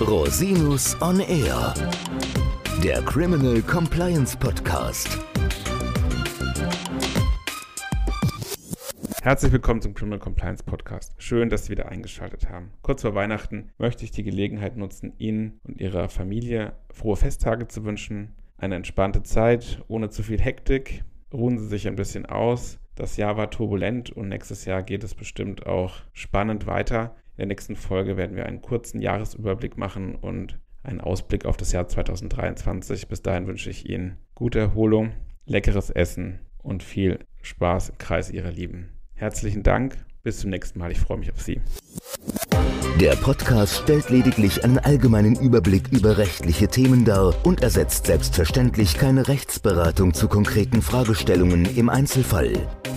Rosinus on Air, der Criminal Compliance Podcast. Herzlich willkommen zum Criminal Compliance Podcast. Schön, dass Sie wieder eingeschaltet haben. Kurz vor Weihnachten möchte ich die Gelegenheit nutzen, Ihnen und Ihrer Familie frohe Festtage zu wünschen, eine entspannte Zeit ohne zu viel Hektik. Ruhen Sie sich ein bisschen aus. Das Jahr war turbulent und nächstes Jahr geht es bestimmt auch spannend weiter. In der nächsten Folge werden wir einen kurzen Jahresüberblick machen und einen Ausblick auf das Jahr 2023. Bis dahin wünsche ich Ihnen gute Erholung, leckeres Essen und viel Spaß im Kreis Ihrer Lieben. Herzlichen Dank. Bis zum nächsten Mal. Ich freue mich auf Sie. Der Podcast stellt lediglich einen allgemeinen Überblick über rechtliche Themen dar und ersetzt selbstverständlich keine Rechtsberatung zu konkreten Fragestellungen im Einzelfall.